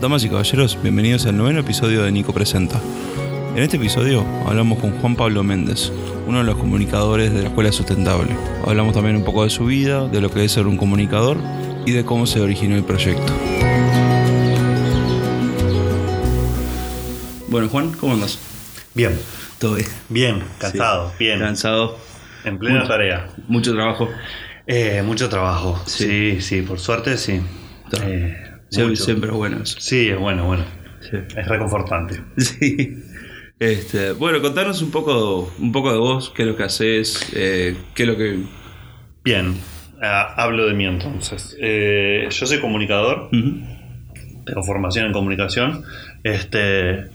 Damas y caballeros, bienvenidos al noveno episodio de Nico Presenta. En este episodio hablamos con Juan Pablo Méndez, uno de los comunicadores de la Escuela Sustentable. Hablamos también un poco de su vida, de lo que es ser un comunicador y de cómo se originó el proyecto. Bueno, Juan, ¿cómo andas? Bien, Todo bien. bien, cansado, bien. Cansado, En plena Mucho. tarea. mucho trabajo. Eh, mucho trabajo. Sí. Sí, sí, por suerte sí. Eh, Siempre es bueno eso. Sí, es bueno, bueno. Sí. Es reconfortante. Sí. Este, bueno, contanos un poco, un poco de vos, qué es lo que haces, eh, qué es lo que... Bien, ah, hablo de mí entonces. Eh, yo soy comunicador, tengo formación en comunicación. Este,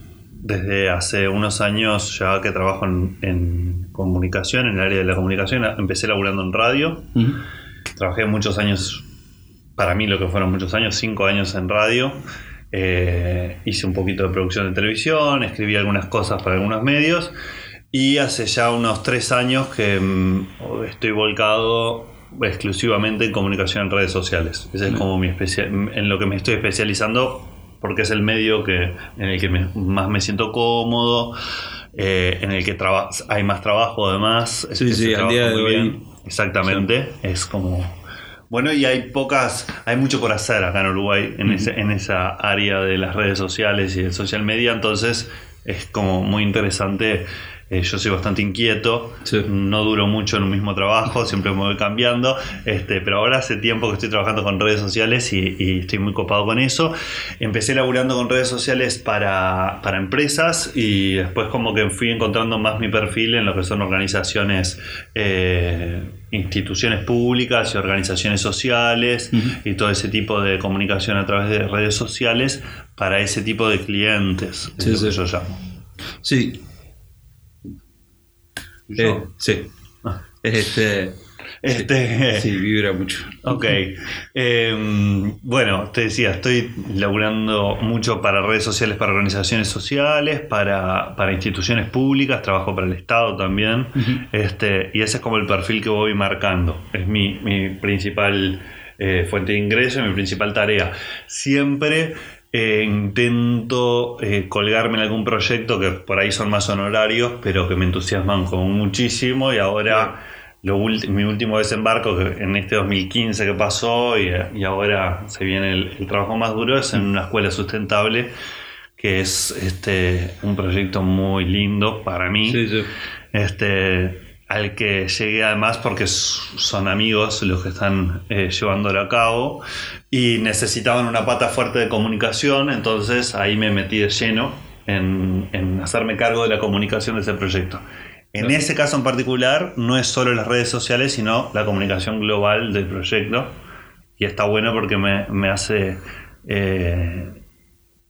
desde hace unos años ya que trabajo en, en comunicación, en el área de la comunicación, empecé laburando en radio. Trabajé muchos años, para mí lo que fueron muchos años, cinco años en radio. Eh, hice un poquito de producción de televisión, escribí algunas cosas para algunos medios. Y hace ya unos tres años que mm, estoy volcado exclusivamente en comunicación en redes sociales. Ese es como mi especia- en lo que me estoy especializando porque es el medio que, en el que me- más me siento cómodo, eh, en el que hay más trabajo además. Sí, sí, al día de hoy. bien. Exactamente, es como... Bueno, y hay pocas, hay mucho por hacer acá en Uruguay, en, ese- en esa área de las redes sociales y del social media, entonces es como muy interesante. Eh, yo soy bastante inquieto, Sí. no duro mucho en un mismo trabajo, siempre me voy cambiando, este, pero ahora hace tiempo que estoy trabajando con redes sociales y, y estoy muy copado con eso. Empecé laburando con redes sociales para, para empresas y después como que fui encontrando más mi perfil en lo que son organizaciones, eh, instituciones públicas y organizaciones sociales y todo ese tipo de comunicación a través de redes sociales para ese tipo de clientes, es Sí, lo sí. que yo llamo. Sí. Yo. Eh, sí. Ah. Este, Este, sí, vibra mucho. Ok. Eh, bueno, te decía, estoy laburando mucho para redes sociales, para organizaciones sociales, para, para instituciones públicas, trabajo para el Estado también. Este, y ese es como el perfil que voy marcando. Es mi, mi principal eh, fuente de ingreso mi principal tarea. Siempre eh, intento eh, colgarme en algún proyecto que por ahí son más honorarios, pero que me entusiasman como muchísimo y ahora lo mi último desembarco en este 2015 que pasó y, y ahora se viene el, el trabajo más duro es en una escuela sustentable que es este un proyecto muy lindo para mí Sí, sí. este al que llegué además porque son amigos los que están eh, llevándolo a cabo y necesitaban una pata fuerte de comunicación, entonces ahí me metí de lleno en, en hacerme cargo de la comunicación de ese proyecto. En Claro. ese caso en particular no es solo las redes sociales, sino la comunicación global del proyecto y está bueno porque me, me hace eh,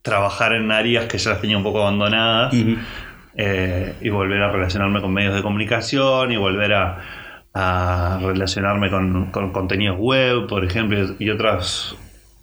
trabajar en áreas que ya las tenía un poco abandonadas eh, y volver a relacionarme con medios de comunicación y volver a, a relacionarme con, con contenidos web, por ejemplo, y otras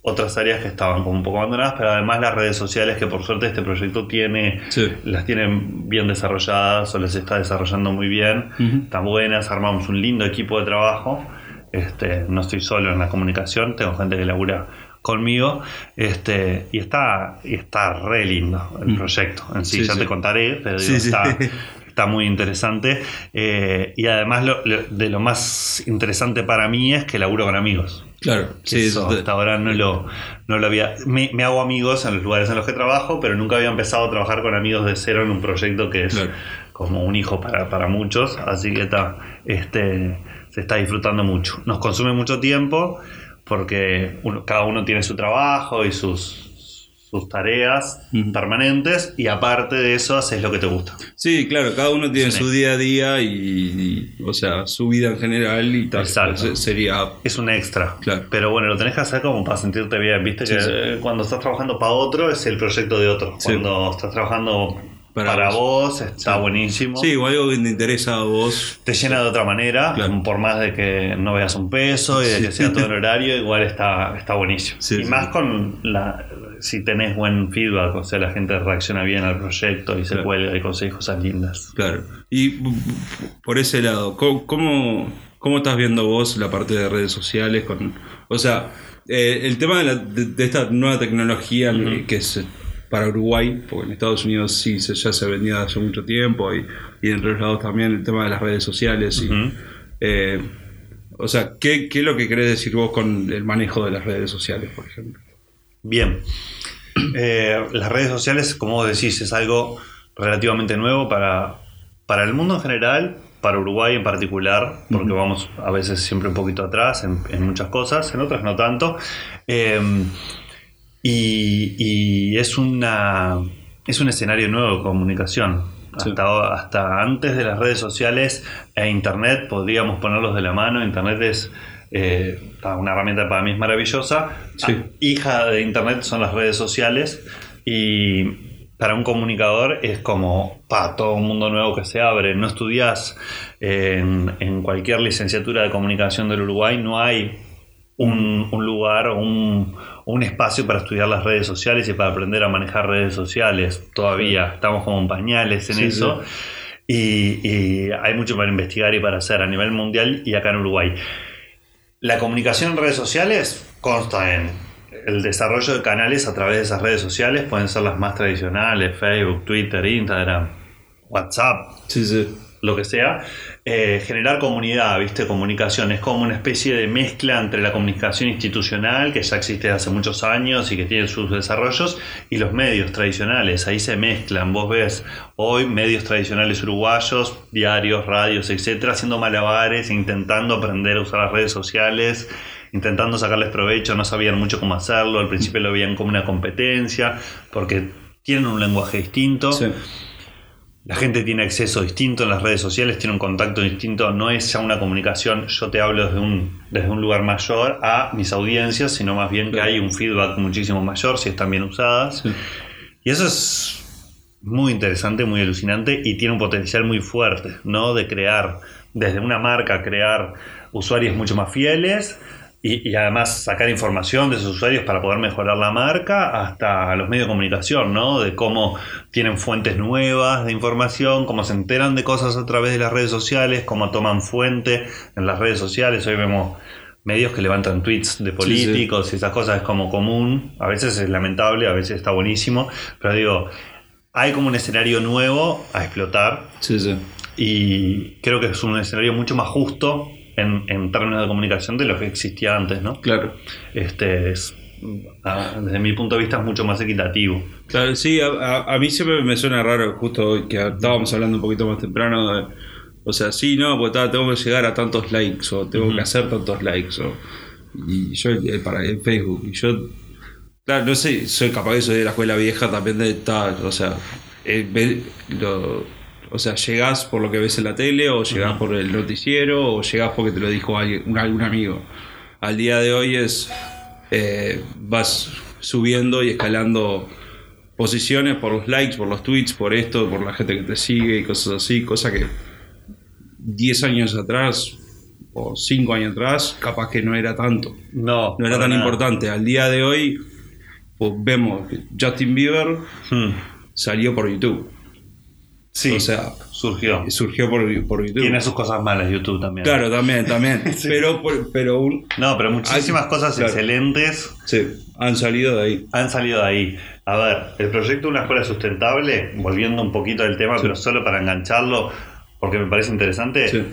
otras áreas que estaban como un poco abandonadas, pero además las redes sociales que por suerte este proyecto tiene, Sí. las tienen bien desarrolladas o las está desarrollando muy bien, están buenas, armamos un lindo equipo de trabajo, este, no estoy solo en la comunicación, tengo gente que labura conmigo, este, y está, y está re lindo el proyecto en sí, Sí, ya sí. te contaré, pero digo, está, está muy interesante. eh, y además lo- lo- de lo más interesante para mí es que laburo con amigos. Claro, sí, eso hasta ahora no lo, no lo había. Me, me hago amigos en los lugares en los que trabajo, pero nunca había empezado a trabajar con amigos de cero en un proyecto que es Claro. como un hijo para, para muchos. Así que está, este, se está disfrutando mucho. Nos consume mucho tiempo porque uno- cada uno tiene su trabajo y sus, sus tareas permanentes, y aparte de eso, haces lo que te gusta. Sí, claro, cada uno tiene Sí. su día a día y, y, o sea, su vida en general y tal. Exacto. Sería, Es un extra. Claro. Pero bueno, lo tenés que hacer como para sentirte bien. Viste Sí, que sí. cuando estás trabajando para otro es el proyecto de otro. Cuando estás trabajando Para para, vos. vos. está Sí. buenísimo. sí, o algo que te interesa a vos. Te llena de otra manera, Claro. por más de que no veas un peso y de Sí. que sea todo en horario, igual está, está buenísimo. Sí, y más con la si tenés buen feedback, o sea, la gente reacciona bien al proyecto y se Claro. cuelga y consigue cosas lindas. Claro. Y p- por ese lado, ¿cómo, cómo, estás viendo vos la parte de redes sociales? Con, o sea, Eh, el tema de, la- de- de esta nueva tecnología que es eh, para Uruguay, porque en Estados Unidos sí se- ya se vendía hace mucho tiempo y, y en otros lados también el tema de las redes sociales. y, eh, o sea, ¿qué, ¿qué es lo que querés decir vos con el manejo de las redes sociales, por ejemplo? Bien. Eh, las redes sociales, como vos decís, es algo relativamente nuevo para, para el mundo en general, para Uruguay en particular, porque vamos a veces siempre un poquito atrás en, en muchas cosas, en otras no tanto. Eh, y, y es, una, es un escenario nuevo de comunicación. Sí. Hasta, hasta antes de las redes sociales e Internet, podríamos ponerlos de la mano. Internet es eh, una herramienta para mí es maravillosa. Sí. Ah, hija de Internet son las redes sociales y para un comunicador es como pa, todo un mundo nuevo que se abre. No estudias en, en cualquier licenciatura de comunicación del Uruguay, no hay un, un lugar o un, un espacio para estudiar las redes sociales y para aprender a manejar redes sociales. Todavía estamos como en pañales en Sí, eso. Y, y hay mucho para investigar y para hacer a nivel mundial y acá en Uruguay. La comunicación en redes sociales consta en el desarrollo de canales a través de esas redes sociales, pueden ser las más tradicionales, Facebook, Twitter, Instagram, WhatsApp, Sí, sí. Lo que sea, eh, generar comunidad, ¿viste? Comunicación es como una especie de mezcla entre la comunicación institucional, que ya existe hace muchos años y que tiene sus desarrollos, y los medios tradicionales. Ahí se mezclan. Vos ves hoy medios tradicionales uruguayos, diarios, radios, etcétera, haciendo malabares, intentando aprender a usar las redes sociales. Intentando sacarles provecho, no sabían mucho cómo hacerlo. Al principio lo veían como una competencia, porque tienen un lenguaje distinto. Sí. La gente tiene acceso distinto en las redes sociales, tiene un contacto distinto, no es ya una comunicación, yo te hablo desde un, desde un lugar mayor a mis audiencias, sino más bien que hay un feedback muchísimo mayor si están bien usadas. Sí. Y eso es muy interesante, muy alucinante y tiene un potencial muy fuerte, ¿no? De crear, desde una marca, crear usuarios mucho más fieles y, y además sacar información de esos usuarios para poder mejorar la marca hasta los medios de comunicación, ¿no? De cómo tienen fuentes nuevas de información, cómo se enteran de cosas a través de las redes sociales, cómo toman fuente en las redes sociales. Hoy vemos medios que levantan tweets de políticos y esas cosas es como común. A veces es lamentable, a veces está buenísimo, pero digo, hay como un escenario nuevo a explotar Sí, sí. y creo que es un escenario mucho más justo en, en términos de comunicación de lo que existía antes, ¿no? Claro. Este es, a- desde mi punto de vista, es mucho más equitativo. Claro, sí, a, a- a mí siempre me suena raro, justo hoy que estábamos hablando un poquito más temprano, de- o sea, sí, no, pues tengo que llegar a tantos likes, o tengo que hacer tantos likes, o, y yo eh, para en Facebook, y yo, claro, no sé, soy capaz que soy de la escuela vieja también de tal, o sea, eh, ve- lo- o sea, llegás por lo que ves en la tele, o llegás por el noticiero, o llegás porque te lo dijo alguien, un- algún amigo. Al día de hoy es, eh, vas subiendo y escalando posiciones por los likes, por los tweets, por esto, por la gente que te sigue y cosas así, cosa que 10 años atrás o 5 años atrás capaz que no era tanto, No, no era tan nada. importante. Al día de hoy pues vemos que Justin Bieber Hmm. salió por YouTube, Sí, o sea, surgió. surgió por, por YouTube. Tiene sus cosas malas YouTube también. Claro, también, también. Sí. Pero, pero un, No, pero muchísimas cosas claro. excelentes sí, han salido de ahí. han salido de ahí. A ver, el proyecto Una Escuela Sustentable, volviendo un poquito al tema, Sí. pero solo para engancharlo, porque me parece interesante, Sí.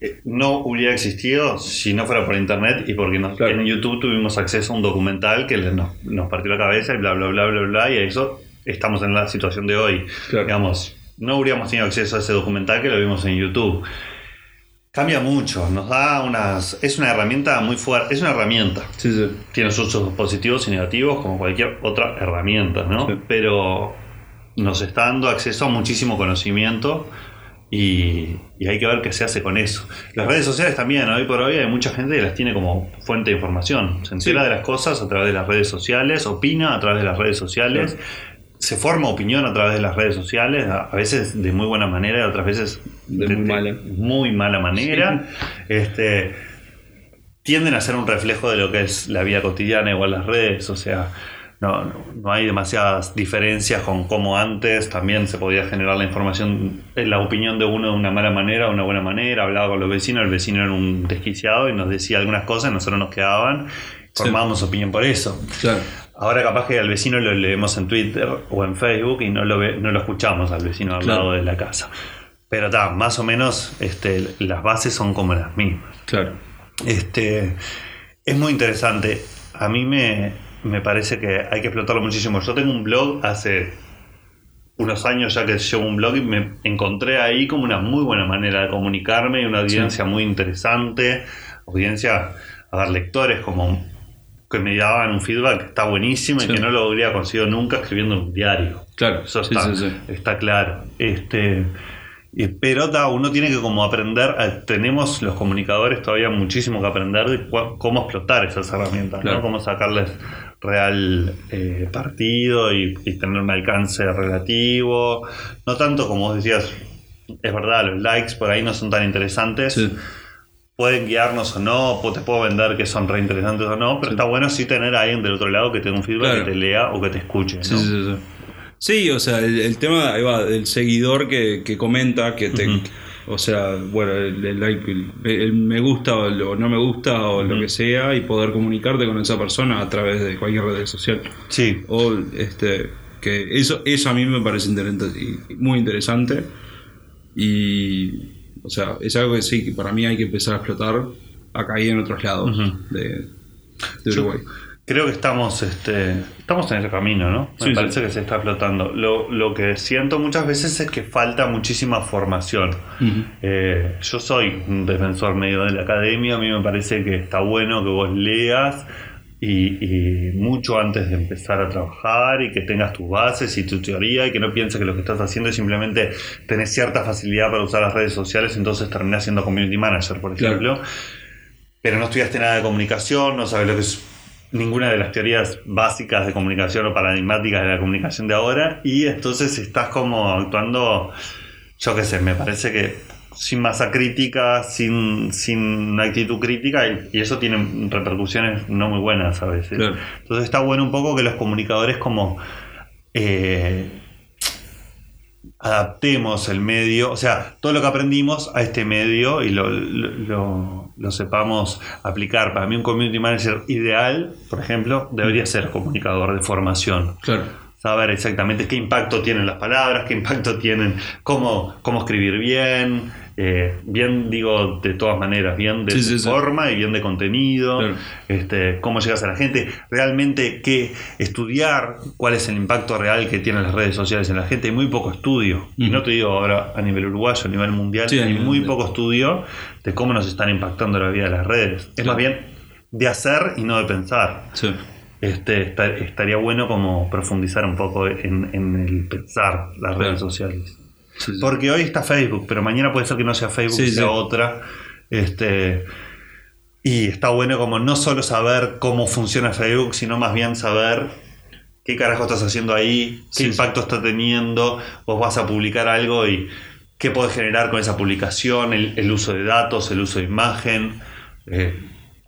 eh, no hubiera existido si no fuera por internet y porque nos- Claro. en YouTube tuvimos acceso a un documental que nos, nos partió la cabeza y bla, bla, bla, bla, bla, y a eso estamos en la situación de hoy. Claro. Digamos, no habríamos tenido acceso a ese documental que lo vimos en YouTube. Cambia mucho, nos da unas... Es una herramienta muy fuerte, es una herramienta Sí, sí. tiene sus usos positivos y negativos como cualquier otra herramienta, ¿no? Sí. Pero nos está dando acceso a muchísimo conocimiento y, y hay que ver qué se hace con eso. Las redes sociales también, hoy por hoy hay mucha gente que las tiene como fuente de información. Se entera Sí. de las cosas a través de las redes sociales, opina a través de las redes sociales. Se forma opinión a través de las redes sociales, a a veces de muy buena manera y otras veces De muy mala. muy mala manera. Este, tienden a ser un reflejo de lo que es la vida cotidiana, igual las redes, o sea, no, no, no hay demasiadas diferencias con cómo antes también se podía generar la información, eh, la opinión de uno de una mala manera o una buena manera, hablaba con los vecinos, el vecino era un desquiciado y nos decía algunas cosas, nosotros nos quedaban, formamos opinión por eso. Claro. Ahora capaz que al vecino lo leemos en Twitter o en Facebook y no lo, ve- no lo escuchamos al vecino al Claro. lado de la casa. Pero está, más o menos este, las bases son como las mismas. Claro. Este, es muy interesante. A mí me, me parece que hay que explotarlo muchísimo. Yo tengo un blog hace unos años ya que llevo un blog y me encontré ahí como una muy buena manera de comunicarme y una audiencia muy interesante. Audiencia, a ver, lectores como que me daban un feedback que está buenísimo Sí. y que no lo habría conseguido nunca escribiendo en un diario. Claro. Eso está, sí, sí. está claro. Este, pero ta, uno tiene que como aprender, a- tenemos los comunicadores todavía muchísimo que aprender de cómo explotar esas herramientas, Claro. ¿no? cómo sacarles real eh, partido y, y tener un alcance relativo. No tanto como vos decías, es verdad, los likes por ahí no son tan interesantes. Pueden guiarnos o no, te puedo vender que son re interesantes o no, pero Sí. está bueno sí tener a alguien del otro lado que te dé un feedback, Claro. que te lea o que te escuche. Sí, ¿no? sí, sí. Sí, o sea, el, el tema ahí va, del seguidor que, que comenta, que te. O sea, bueno, el, el like, el, me gusta o lo no me gusta o lo que sea, y poder comunicarte con esa persona a través de cualquier red social. Sí, O este. Que eso, eso a mí me parece interesante, muy interesante. Y. O sea, es algo que sí, que para mí hay que empezar a explotar acá y en otros lados de, de Yo- Uruguay. Creo que estamos, este, estamos en ese camino, ¿no? Me Sí, parece sí. que se está explotando. Lo, lo que siento muchas veces es que falta muchísima formación. Eh, yo soy un defensor medio de la academia, a mí me parece que está bueno que vos leas y, y mucho antes de empezar a trabajar y que tengas tus bases y tu teoría y que no pienses que lo que estás haciendo es simplemente tener cierta facilidad para usar las redes sociales, entonces terminás siendo community manager, por Claro. ejemplo. Pero no estudiaste nada de comunicación, no sabes lo que es ninguna de las teorías básicas de comunicación o paradigmáticas de la comunicación de ahora y entonces estás como actuando, yo qué sé, me parece que sin masa crítica, sin, sin una actitud crítica y, y eso tiene repercusiones no muy buenas a veces. Claro. Entonces está bueno un poco que los comunicadores como eh, adaptemos el medio, o sea, todo lo que aprendimos a este medio y lo, lo- lo- lo sepamos aplicar. Para mí un community manager ideal, por ejemplo, debería ser comunicador de formación Claro. saber exactamente qué impacto tienen las palabras, qué impacto tienen, cómo, cómo escribir bien, eh, bien digo de todas maneras, bien de Sí, sí, sí. forma y bien de contenido, Claro. este, cómo llegas a la gente, realmente qué estudiar, cuál es el impacto real que tienen las redes sociales en la gente, hay muy poco estudio, y no te digo ahora a nivel uruguayo, a nivel mundial, hay nivel muy mundial. poco estudio de cómo nos están impactando la vida de las redes, es Claro. más bien de hacer y no de pensar. Este, esta- estaría bueno como profundizar un poco en, en el pensar las Claro. redes sociales. Sí, sí. Porque hoy está Facebook, pero mañana puede ser que no sea Facebook, Sí, sea otra. Este, y está bueno como no solo saber cómo funciona Facebook, sino más bien saber qué carajo estás haciendo ahí, qué impacto está teniendo, vos vas a publicar algo y qué podés generar con esa publicación, el, el uso de datos, el uso de imagen. eh,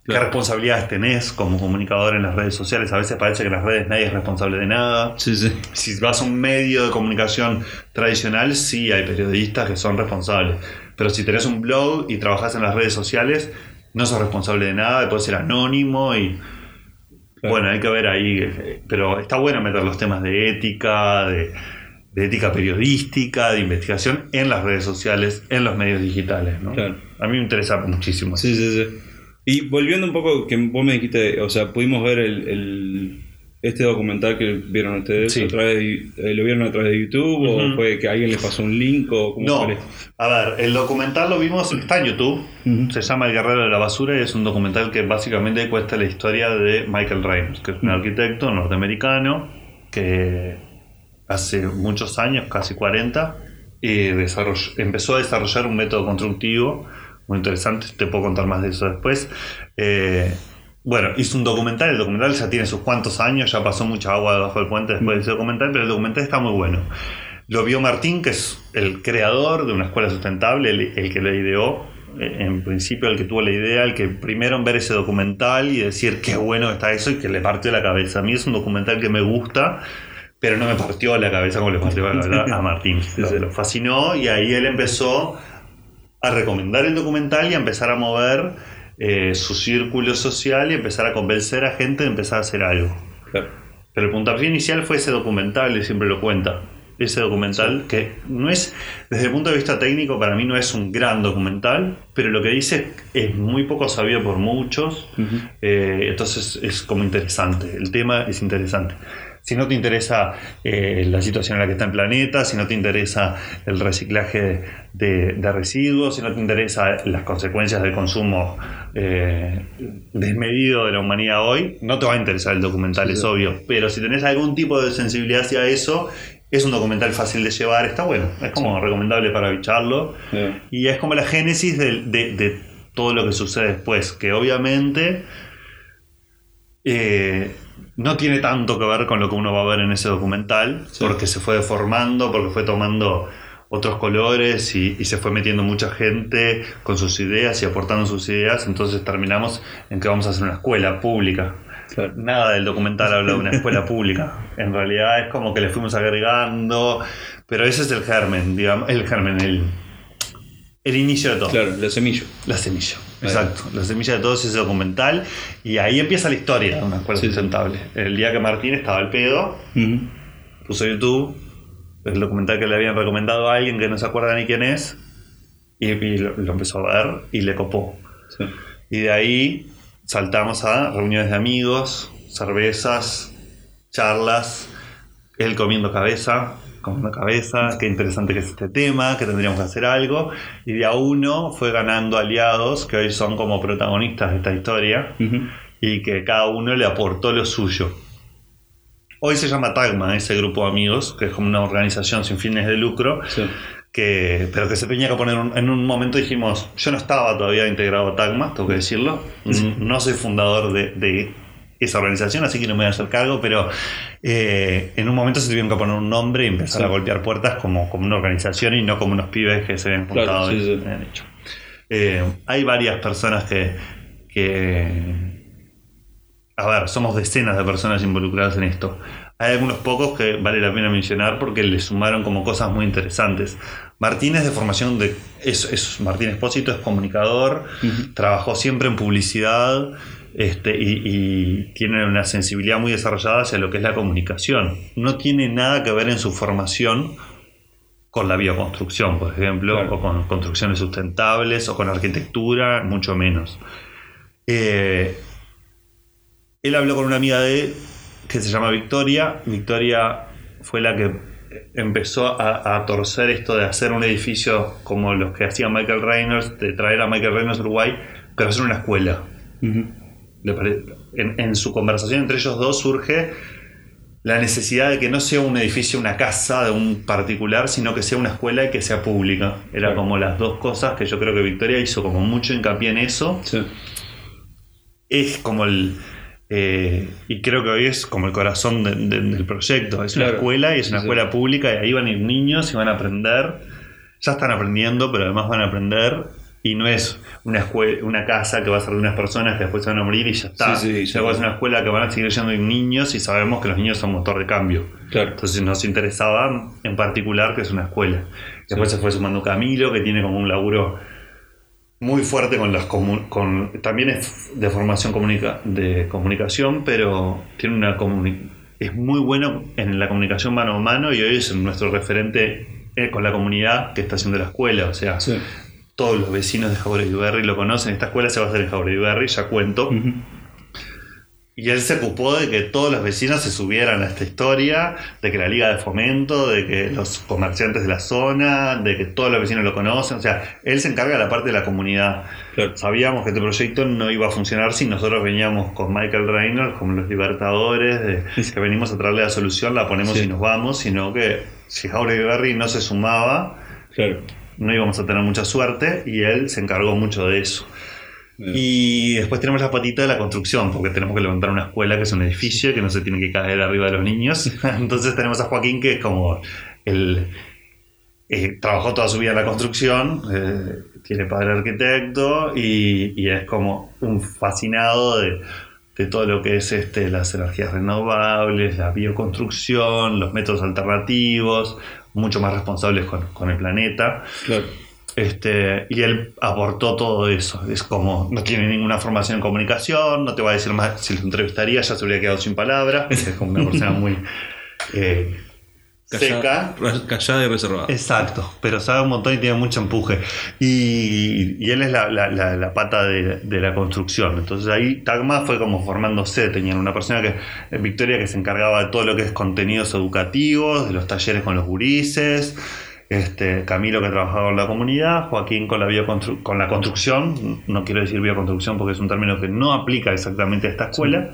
¿Qué Claro. responsabilidades tenés como comunicador en las redes sociales? A veces parece que en las redes nadie es responsable de nada. Sí, sí. Si vas a un medio de comunicación tradicional, sí hay periodistas que son responsables. Pero si tenés un blog y trabajás en las redes sociales, no sos responsable de nada, puedes ser anónimo y... Claro. Bueno, hay que ver ahí. Pero está bueno meter los temas de ética, de, de ética periodística, de investigación en las redes sociales, en los medios digitales. ¿no? Claro. A mí me interesa muchísimo. Sí, sí, sí. Y volviendo un poco, que vos me dijiste, o sea, pudimos ver el, el- este documental que vieron ustedes, Sí. a través de- eh, ¿lo vieron a través de YouTube o fue que alguien les pasó un link o cómo No, a ver, el documental lo vimos, está en YouTube, se llama El Guerrero de la Basura y es un documental que básicamente cuesta la historia de Michael Reynolds, que es un arquitecto norteamericano que hace muchos años, casi 40, y desarrolló- empezó a desarrollar un método constructivo muy interesante, te puedo contar más de eso después. Eh, bueno, hizo un documental, el documental ya tiene sus cuantos años, ya pasó mucha agua debajo del puente después de ese documental, pero el documental está muy bueno. Lo vio Martín, que es el creador de una escuela sustentable, el, el que la ideó, eh, en principio el que tuvo la idea, el que primero en ver ese documental y decir qué bueno está eso y que le partió la cabeza. A mí es un documental que me gusta, pero no me partió la cabeza como le partió la cabeza a Martín. Lo, lo fascinó y ahí él empezó a recomendar el documental y a empezar a mover eh, su círculo social y empezar a convencer a gente de empezar a hacer algo. Claro. Pero el puntapié inicial fue ese documental, y siempre lo cuenta. Ese documental que no es, desde el punto de vista técnico, para mí no es un gran documental, pero lo que dice es muy poco sabido por muchos, eh, entonces es como interesante, el tema es interesante. Si no te interesa eh, la situación en la que está el planeta, si no te interesa el reciclaje de, de residuos, si no te interesa las consecuencias del consumo eh, desmedido de la humanidad hoy, no te va a interesar el documental, es obvio. Pero si tenés algún tipo de sensibilidad hacia eso, es un documental fácil de llevar, está bueno, es como recomendable para bicharlo. Y es como la génesis de, de- de todo lo que sucede después, que obviamente eh, no tiene tanto que ver con lo que uno va a ver en ese documental, Sí. porque se fue deformando, porque fue tomando otros colores y, y se fue metiendo mucha gente con sus ideas y aportando sus ideas, entonces terminamos en que vamos a hacer una escuela pública. Claro. Nada del documental habla de una escuela pública. En realidad es como que le fuimos agregando, pero ese es el germen, digamos, el germen, el, el inicio de todo. Claro, la semilla. La semilla. Exacto. La semilla de todo es ese documental y ahí empieza la historia de una escuela Sí, sí. sustentable. El día que Martín estaba al pedo, puso YouTube el documental que le habían recomendado a alguien que no se acuerda ni quién es y, y lo, lo empezó a ver y le copó. Sí. Y de ahí saltamos a reuniones de amigos, cervezas, charlas, él comiendo cabeza, comiendo cabeza, qué interesante que es este tema, que tendríamos que hacer algo. Y de a uno fue ganando aliados que hoy son como protagonistas de esta historia y que cada uno le aportó lo suyo. Hoy se llama Tagma, ese grupo de amigos, que es como una organización sin fines de lucro, Sí. que, pero que se tenía que poner un- en un momento dijimos, yo no estaba todavía integrado a Tagma, tengo que decirlo, no soy fundador de, de esa organización, así que no me voy a hacer cargo, pero eh, en un momento se tuvieron que poner un nombre y empezar Sí. a golpear puertas como, como una organización y no como unos pibes que se habían Claro, juntado sí, y sí. habían hecho. Eh, hay varias personas que, que a ver, somos decenas de personas involucradas en esto. Hay algunos pocos que vale la pena mencionar porque le sumaron como cosas muy interesantes. Martín es de formación de. Es, es- Martín Espósito es comunicador, Ujú. trabajó siempre en publicidad este, y, y tiene una sensibilidad muy desarrollada hacia lo que es la comunicación. No tiene nada que ver en su formación con la bioconstrucción, por ejemplo, Claro. o con construcciones sustentables, o con arquitectura, mucho menos. Eh, él habló con una amiga de él que se llama Victoria. Victoria fue la que empezó a, a torcer esto de hacer un edificio como los que hacía Michael Reynolds, de traer a Michael Reynolds a Uruguay, pero hacer una escuela. En, en su conversación entre ellos dos surge la necesidad de que no sea un edificio, una casa de un particular, sino que sea una escuela y que sea pública. Era como las dos cosas que yo creo que Victoria hizo como mucho hincapié en eso Sí. es como el. eh, y creo que hoy es como el corazón de- de- del proyecto. Es una escuela y es una sí. escuela pública y ahí van a ir niños y van a aprender. Ya están aprendiendo, pero además van a aprender. Y no es una, escue- una casa que va a ser de unas personas que después se van a morir y ya está. Sí, sí, Luego es una escuela que van a seguir yendo niños y sabemos que los niños son motor de cambio. Claro. Entonces nos interesaba en particular que es una escuela. Después se fue sumando Camilo, que tiene como un laburo muy fuerte con las con también es de formación comunica- de comunicación, pero tiene una es muy bueno en la comunicación mano a mano y hoy es nuestro referente eh, con la comunidad que está haciendo la escuela. O sea, Sí. Todos los vecinos de Jauregui Berry lo conocen. Esta escuela se va a hacer en Jauregui Berry, ya cuento. Ujú. Y él se ocupó de que todos los vecinos se subieran a esta historia, de que la liga de fomento, de que los comerciantes de la zona, de que todos los vecinos lo conocen. O sea, él se encarga de la parte de la comunidad. Claro. Sabíamos que este proyecto no iba a funcionar si nosotros veníamos con Michael Reynolds como los libertadores, de que venimos a traerle la solución, la ponemos Sí. y nos vamos, sino que si Jauregui Berry no se sumaba, Claro. No íbamos a tener mucha suerte y él se encargó mucho de eso. Y después tenemos la patita de la construcción, porque tenemos que levantar una escuela que es un edificio que no se tiene que caer arriba de los niños. Entonces tenemos a Joaquín que es como el... eh, trabajó toda su vida en la construcción, eh, tiene padre arquitecto y, y es como un fascinado de, de todo lo que es este, las energías renovables, la bioconstrucción, los métodos alternativos, mucho más responsables con, con el planeta. Claro. Este, y él aportó todo eso. Es como, no tiene ninguna formación en comunicación, no te va a decir más, si lo entrevistaría ya se habría quedado sin palabras. Es como una persona muy eh, seca. Callada y reservada. Exacto, pero sabe un montón y tiene mucho empuje. Y, y él es la, la- la- la pata de, de la construcción. Entonces ahí Tagma fue como formándose. Tenían una persona que, eh, Victoria, que se encargaba de todo lo que es contenidos educativos, de los talleres con los gurises. Este, Camilo que trabajaba con la comunidad, Joaquín con la, bioconstru- con la construcción, no quiero decir bioconstrucción porque es un término que no aplica exactamente a esta escuela,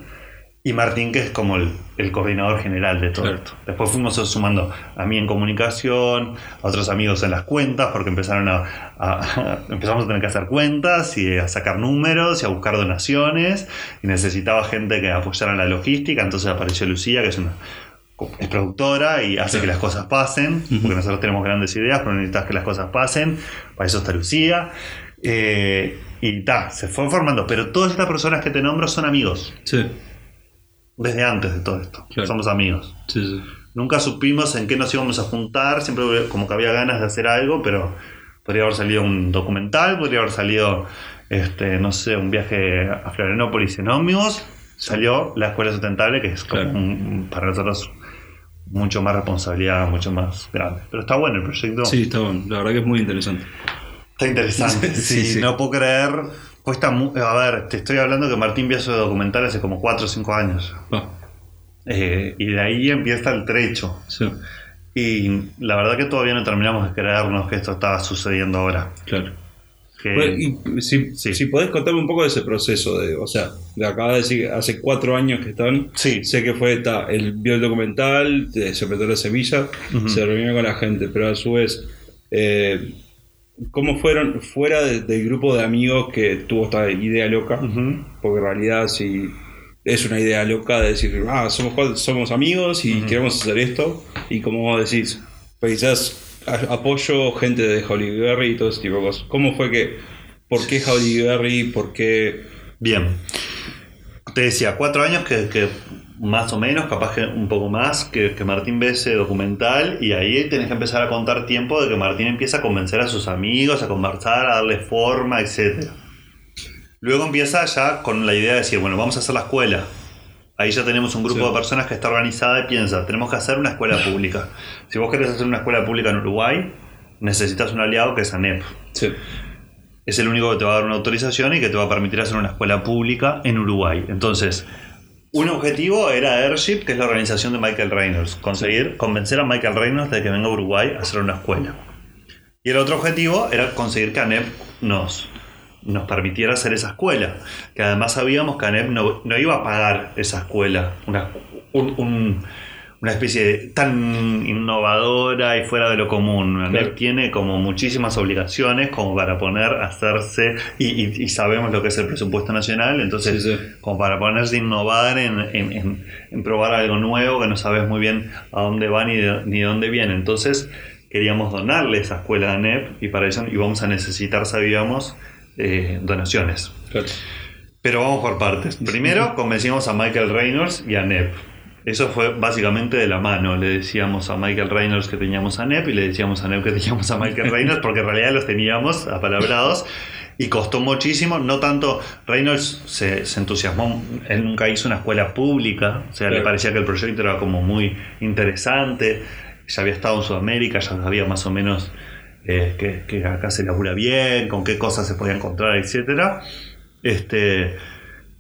y Martín que es como el, el coordinador general de todo Claro. esto. Después fuimos sumando a mí en comunicación, a otros amigos en las cuentas, porque empezaron a, a- empezamos a tener que hacer cuentas y a sacar números y a buscar donaciones, y necesitaba gente que apoyara la logística, entonces apareció Lucía, que es una es productora y hace Claro. que las cosas pasen, porque nosotros tenemos grandes ideas, pero necesitas que las cosas pasen, para eso está Lucía. Eh, y ta, se fue formando, pero todas estas personas que te nombro son amigos, Sí, desde antes de todo esto, Claro. somos amigos. sí, sí. Nunca supimos en qué nos íbamos a juntar, siempre como que había ganas de hacer algo, pero podría haber salido un documental, podría haber salido, este, no sé, un viaje a Florianópolis en ómnibus, salió la Escuela Sustentable, que es como Claro. un- para nosotros mucho más responsabilidad, mucho más grande. Pero está bueno el proyecto. Sí, está bueno. La verdad que es muy interesante. Está interesante. Sí, sí, sí. no puedo creer. Cuesta mu- a ver, te estoy hablando que Martín vio ese documental hace como 4 o 5 años. Ah, Eh, y de ahí empieza el trecho. sí, Y la verdad que todavía no terminamos de creernos que esto estaba sucediendo ahora. claro. Que- Bueno, y si, Sí. si podés contarme un poco de ese proceso, de, o sea, de acaba de decir hace cuatro años que están, Sí. sé que fue, ta, él vio el documental, se apretó la semilla, se reunió con la gente, pero a su vez, eh, ¿cómo fueron fuera de- del grupo de amigos que tuvo esta idea loca? Porque en realidad si es una idea loca de decir, ah, somos, somos amigos y queremos hacer esto, y como vos decís, pues quizás a- apoyo gente de Holly Berry y todo ese tipo de cosas. ¿Cómo fue que, por qué Holly Berry, por qué... Bien. Te decía, cuatro años que, que más o menos, capaz que un poco más, que, que Martín ve ese documental y ahí tenés que empezar a contar tiempo de que Martín empieza a convencer a sus amigos, a conversar, a darle forma, etc. Luego empieza ya con la idea de decir, bueno, vamos a hacer la escuela. Ahí ya tenemos un grupo Sí. de personas que está organizada y piensa, tenemos que hacer una escuela pública. Si vos querés hacer una escuela pública en Uruguay, necesitas un aliado que es ANEP Sí, es el único que te va a dar una autorización y que te va a permitir hacer una escuela pública en Uruguay. Entonces, un objetivo era Airship, que es la organización de Michael Reynolds, conseguir convencer a Michael Reynolds de que venga a Uruguay a hacer una escuela. Y el otro objetivo era conseguir que ANEP nos, nos permitiera hacer esa escuela. Que además sabíamos que ANEP no, no iba a pagar esa escuela, una, un- un- una especie de, tan innovadora y fuera de lo común. Claro. tiene como muchísimas obligaciones como para poner, hacerse, y, y- y sabemos lo que es el presupuesto nacional, entonces Sí, sí. como para ponerse a innovar en, en- en- en probar algo nuevo que no sabes muy bien a dónde va ni de, ni de dónde viene. Entonces queríamos donarle esa escuela a ANEP y para eso íbamos a necesitar, sabíamos, eh, donaciones. claro. Pero vamos por partes. Primero convencimos a Michael Reynolds y a NEP. Eso fue básicamente de la mano. Le decíamos a Michael Reynolds que teníamos a NEP y le decíamos a NEP que teníamos a Michael Reynolds porque en realidad los teníamos apalabrados y costó muchísimo. No tanto, Reynolds se, se entusiasmó, él nunca hizo una escuela pública, o sea, le parecía que el proyecto era como muy interesante. Ya había estado en Sudamérica, ya sabía más o menos eh, que, que acá se labura bien, con qué cosas se podía encontrar, etcétera. Este,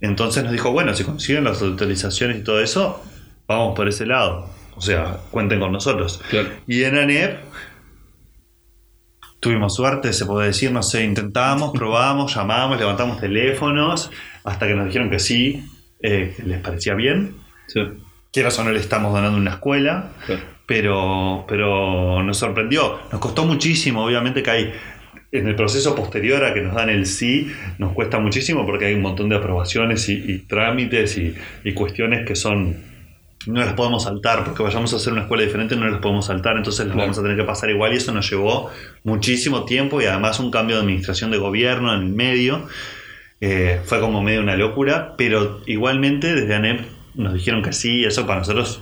entonces nos dijo, bueno, si consiguen las autorizaciones y todo eso, vamos por ese lado. O sea, cuenten con nosotros. Claro. Y en ANEP tuvimos suerte, se puede decir, no sé, intentamos, probamos, llamamos, levantamos teléfonos, hasta que nos dijeron que sí, eh, que les parecía bien. Sí, Quieras o no le estamos donando una escuela, claro. pero, pero nos sorprendió. Nos costó muchísimo, obviamente que hay en el proceso posterior a que nos dan el sí, nos cuesta muchísimo porque hay un montón de aprobaciones y, y trámites y, y cuestiones que son no las podemos saltar porque vayamos a hacer una escuela diferente no las podemos saltar entonces las Claro. vamos a tener que pasar igual y eso nos llevó muchísimo tiempo y además un cambio de administración de gobierno en el medio Eh, fue como medio una locura pero igualmente desde ANEP nos dijeron que sí y eso para nosotros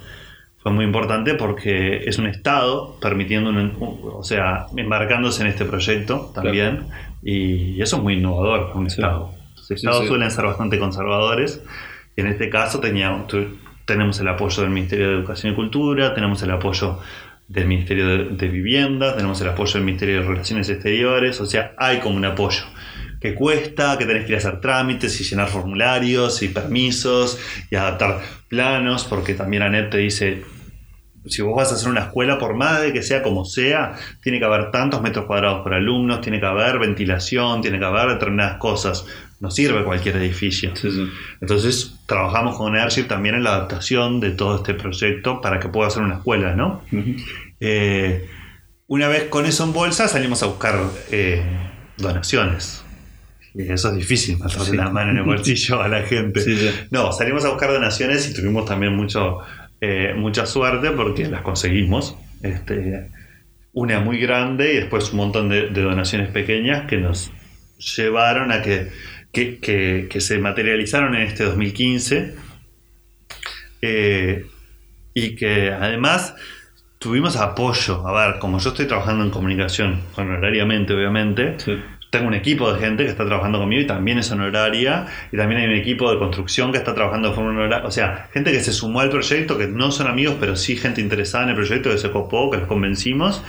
fue muy importante porque es un Estado permitiendo, un- o sea, embarcándose en este proyecto también, y eso es muy innovador para un Sí. Estado. Los Estados sí. suelen ser bastante conservadores, y en este caso teníamos, tenemos el apoyo del Ministerio de Educación y Cultura, tenemos el apoyo del Ministerio de, de Vivienda, tenemos el apoyo del Ministerio de Relaciones Exteriores, o sea, hay como un apoyo que cuesta, que tenés que ir a hacer trámites y llenar formularios y permisos y adaptar planos, porque también ANEP te dice, si vos vas a hacer una escuela, por más de que sea como sea, tiene que haber tantos metros cuadrados por alumnos, tiene que haber ventilación, tiene que haber determinadas cosas. No sirve cualquier edificio. Sí, sí. Entonces trabajamos con Airship también en la adaptación de todo este proyecto para que pueda ser una escuela, ¿no? Eh, una vez con eso en bolsa salimos a buscar eh, donaciones. Eso es difícil, meterle Sí. la mano en el bolsillo a la gente. Sí, sí. No, salimos a buscar donaciones y tuvimos también mucho, eh, mucha suerte porque las conseguimos. Este, una muy grande y después un montón de, de donaciones pequeñas que nos llevaron a que, que, que- que se materializaron en este 2015 eh, y que además tuvimos apoyo. A ver, como yo estoy trabajando en comunicación honorariamente, obviamente, Sí. tengo un equipo de gente que está trabajando conmigo y también es honoraria. Y también hay un equipo de construcción que está trabajando de forma honoraria. O sea, gente que se sumó al proyecto, que no son amigos, pero sí gente interesada en el proyecto, que se copó, que los convencimos.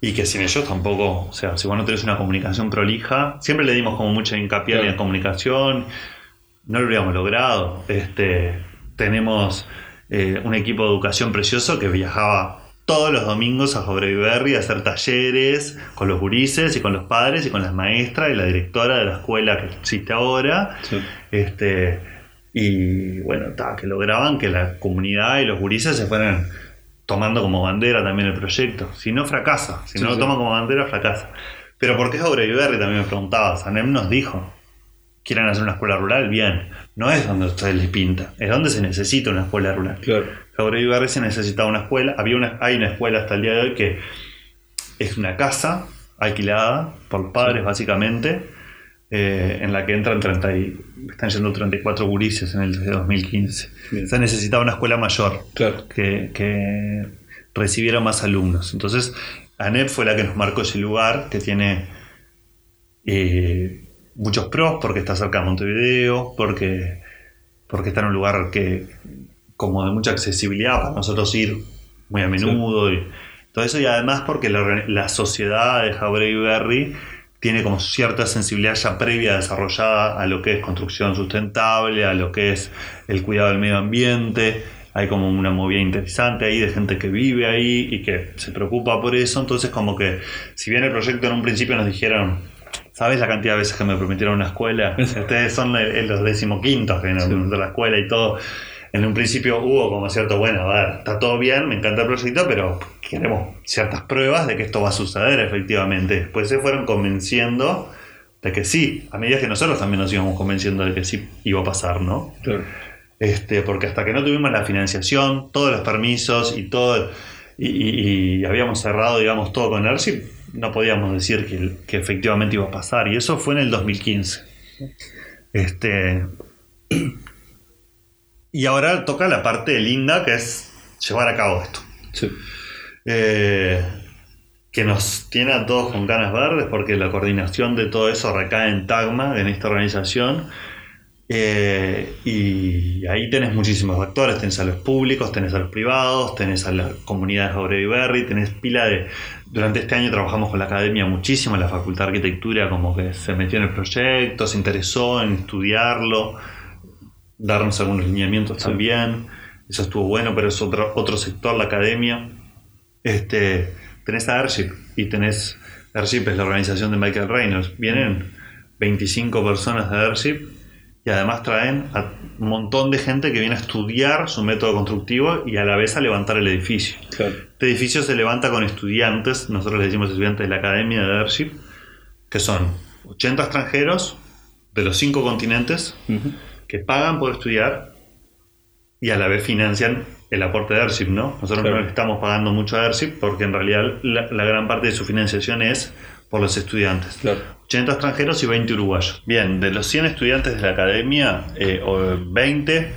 Y que sin ellos tampoco, o sea, si vos no tenés una comunicación prolija, siempre le dimos como mucha hincapié en Claro. la comunicación, no lo hubiéramos logrado. Este, tenemos eh, un equipo de educación precioso que viajaba todos los domingos a Jauregui a hacer talleres con los gurises y con los padres y con las maestras y la directora de la escuela que existe ahora. Sí. Este, y bueno, ta, que lograban que la comunidad y los gurises se fueran tomando como bandera también el proyecto. Si no, fracasa. Si Sí, no lo sí. toman como bandera, fracasa. Pero ¿por qué Jauregui También me preguntaba. Sanem nos dijo, quieren hacer una escuela rural, bien. No es donde a ustedes les pinta, es donde se necesita una escuela rural. Claro. Berri se necesitaba una escuela. Había una, hay una escuela hasta el día de hoy que es una casa alquilada por los padres, básicamente, eh, en la que entran 30 y, están yendo 34 gurises en el desde 2015. Bien. Se necesitaba una escuela mayor Claro. que, que recibiera más alumnos. Entonces, ANEP fue la que nos marcó ese lugar que tiene eh, muchos pros, porque está cerca de Montevideo, porque, porque está en un lugar que como de mucha accesibilidad para nosotros ir muy a menudo y todo eso, y además porque la, la sociedad de Jauregui Berry tiene como cierta sensibilidad ya previa desarrollada a lo que es construcción sustentable, a lo que es el cuidado del medio ambiente. Hay como una movida interesante ahí de gente que vive ahí y que se preocupa por eso. Entonces, como que, si bien el proyecto en un principio nos dijeron, ¿sabes la cantidad de veces que me prometieron una escuela? Ustedes son los decimoquintos que nos Sí. la escuela y todo. En un principio hubo como cierto, bueno, a ver, está todo bien, me encanta el proyecto, pero queremos ciertas pruebas de que esto va a suceder efectivamente. Después se fueron convenciendo de que sí, a medida que nosotros también nos íbamos convenciendo de que sí iba a pasar, ¿no? Claro. Este, porque hasta que no tuvimos la financiación, todos los permisos y todo, y, y- y habíamos cerrado, digamos, todo con Airship, no podíamos decir que, que efectivamente iba a pasar. Y eso fue en el 2015. Este, y ahora toca la parte linda que es llevar a cabo esto. Sí. Eh, que nos tiene a todos con ganas verdes porque la coordinación de todo eso recae en Tagma, en esta organización. Eh, y ahí tenés muchísimos actores, tenés a los públicos, tenés a los privados, tenés a la comunidad de Jauregui Berry, tenés pila de... Durante este año trabajamos con la academia muchísimo, la Facultad de Arquitectura como que se metió en el proyecto, se interesó en estudiarlo, darnos algunos lineamientos también. Eso estuvo bueno, pero es otro, otro sector, la academia. Este, tenés a Airship y tenés. Airship es la organización de Michael Reynolds. Vienen 25 personas de Airship y además traen a un montón de gente que viene a estudiar su método constructivo y a la vez a levantar el edificio. Claro. Este edificio se levanta con estudiantes, nosotros le decimos estudiantes de la Academia de Airship, que son 80 extranjeros de los cinco continentes. Que pagan por estudiar y a la vez financian el aporte de Airship, ¿no? Nosotros Claro. no le estamos pagando mucho a Airship porque en realidad la, la gran parte de su financiación es por los estudiantes. Claro. 80 extranjeros y 20 uruguayos. Bien, de los 100 estudiantes de la academia, eh, o 20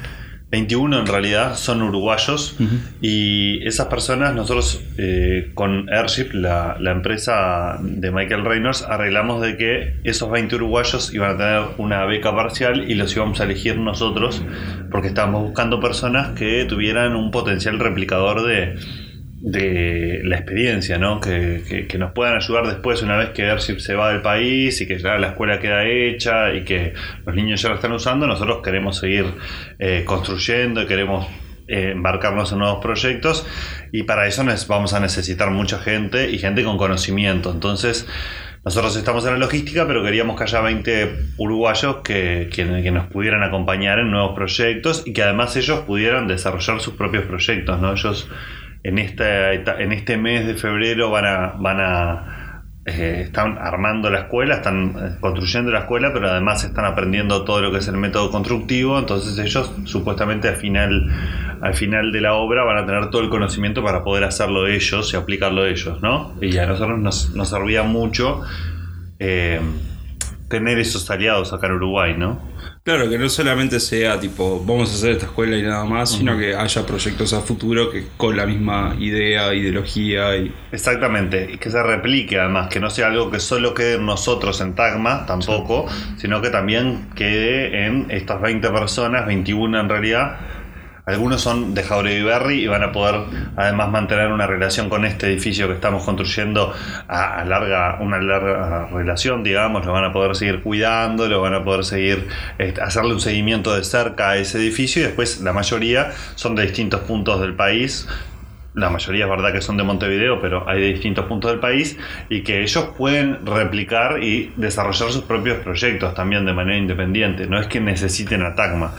21 en realidad son uruguayos y esas personas nosotros eh, con Airship, la, la, empresa de Michael Reynolds, arreglamos de que esos 20 uruguayos iban a tener una beca parcial y los íbamos a elegir nosotros porque estábamos buscando personas que tuvieran un potencial replicador de, de la experiencia, ¿no? Que, que, nos puedan ayudar después una vez que Airship se va del país y que ya la escuela queda hecha y que los niños ya la están usando, nosotros queremos seguir eh, construyendo y queremos eh, embarcarnos en nuevos proyectos y para eso nos vamos a necesitar mucha gente y gente con conocimiento. Entonces, nosotros estamos en la logística, pero queríamos que haya 20 uruguayos que, que, que, nos pudieran acompañar en nuevos proyectos y que además ellos pudieran desarrollar sus propios proyectos, ¿no? Ellos en, esta, en este mes de febrero van a, van a eh, están armando la escuela, están eh, construyendo la escuela, pero además están aprendiendo todo lo que es el método constructivo, entonces ellos supuestamente al final, al final de la obra van a tener todo el conocimiento para poder hacerlo ellos y aplicarlo ellos, ¿no? Y a nosotros nos, nos servía mucho eh, tener esos aliados acá en Uruguay, ¿no? Claro, que no solamente sea tipo, vamos a hacer esta escuela y nada más, sino que haya proyectos a futuro que con la misma idea, ideología y... Exactamente, y que se replique además, que no sea algo que solo quede en nosotros en Tagma, tampoco, sino que también quede en estas 20 personas, 21 en realidad, algunos son de Jauregui Berry y van a poder además mantener una relación con este edificio que estamos construyendo a, larga, una larga relación, digamos, lo van a poder seguir cuidando, lo van a poder seguir, este, hacerle un seguimiento de cerca a ese edificio y después la mayoría son de distintos puntos del país, la mayoría es verdad que son de Montevideo, pero hay de distintos puntos del país y que ellos pueden replicar y desarrollar sus propios proyectos también de manera independiente. No es que necesiten a Tagma.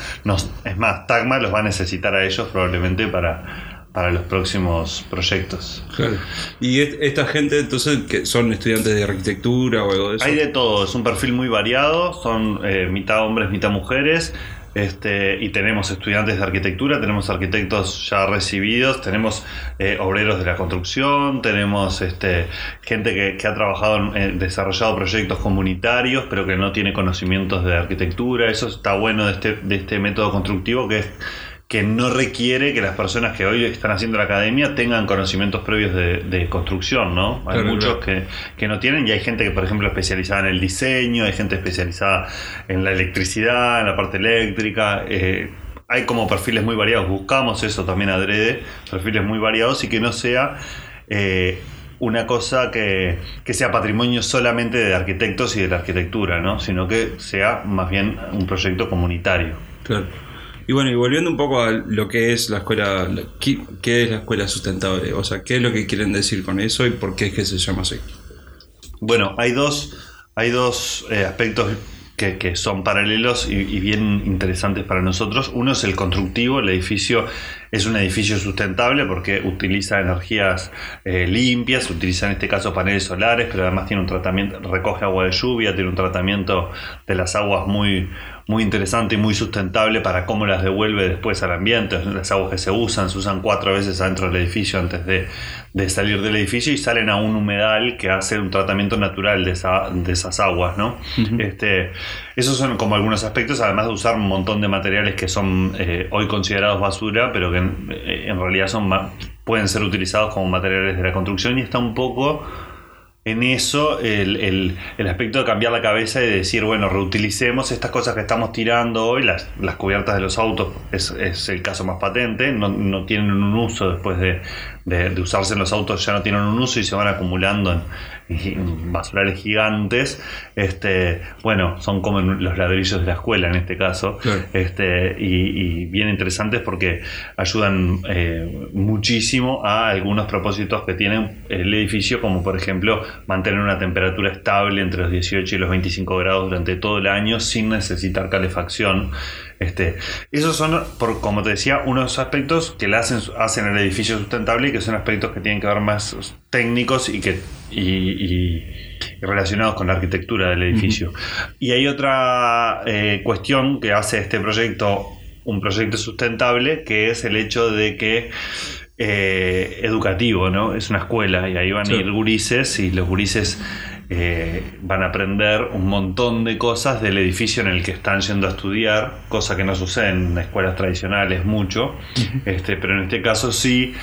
es más, Tagma los va a necesitar a ellos probablemente para, para los próximos proyectos. Claro. Y esta gente entonces que son estudiantes de arquitectura o algo de eso. Hay de todo, es un perfil muy variado, son eh, mitad hombres, mitad mujeres. Este, y tenemos estudiantes de arquitectura, tenemos arquitectos ya recibidos, tenemos eh, obreros de la construcción, tenemos este, gente que, ha trabajado, en, desarrollado proyectos comunitarios, pero que no tiene conocimientos de arquitectura. Eso está bueno de este, de este método constructivo que es que no requiere que las personas que hoy están haciendo la academia tengan conocimientos previos de, construcción, ¿no? Hay muchos Que, no tienen y hay gente que, por ejemplo, especializada en el diseño, hay gente especializada en la electricidad, en la parte eléctrica. Eh, hay como perfiles muy variados, buscamos eso también adrede, perfiles muy variados y que no sea... Eh, una cosa que, que, sea patrimonio solamente de arquitectos y de la arquitectura, ¿no? sino que sea más bien un proyecto comunitario. Claro. Y bueno, y volviendo un poco a lo que es la escuela, ¿qué, es la escuela sustentable? O sea, ¿qué es lo que quieren decir con eso y por qué es que se llama así? Bueno, hay dos, hay dos eh, aspectos que, son paralelos y, bien interesantes para nosotros. Uno es el constructivo, el edificio es un edificio sustentable porque utiliza energías eh, limpias, utiliza en este caso paneles solares, pero además tiene un tratamiento, recoge agua de lluvia, tiene un tratamiento de las aguas muy, muy interesante y muy sustentable para cómo las devuelve después al ambiente. Las aguas que se usan, se usan cuatro veces adentro del edificio antes de, salir del edificio y salen a un humedal que hace un tratamiento natural de, esas aguas, ¿no? este, esos son como algunos aspectos, además de usar un montón de materiales que son eh, hoy considerados basura, pero que en, realidad son pueden ser utilizados como materiales de la construcción y está un poco en eso el, aspecto de cambiar la cabeza y decir, bueno, reutilicemos estas cosas que estamos tirando hoy, las, las cubiertas de los autos es, es el caso más patente, no, no tienen un uso después de, de, usarse en los autos, ya no tienen un uso y se van acumulando en, basurales gigantes, este, bueno, son como los ladrillos de la escuela en este caso, este, y, bien interesantes porque ayudan eh, muchísimo a algunos propósitos que tienen el edificio, como por ejemplo mantener una temperatura estable entre los 18 y los 25 grados durante todo el año sin necesitar calefacción. Este, esos son, por, como te decía, unos aspectos que le hacen, hacen el edificio sustentable y que son aspectos que tienen que ver más técnicos y que y, relacionados con la arquitectura del edificio. Y hay otra eh, cuestión que hace este proyecto un proyecto sustentable, que es el hecho de que eh, educativo, ¿no? Es una escuela y ahí van a ir gurises y los gurises eh, van a aprender un montón de cosas del edificio en el que están yendo a estudiar, cosa que no sucede en escuelas tradicionales mucho, este, pero en este caso sí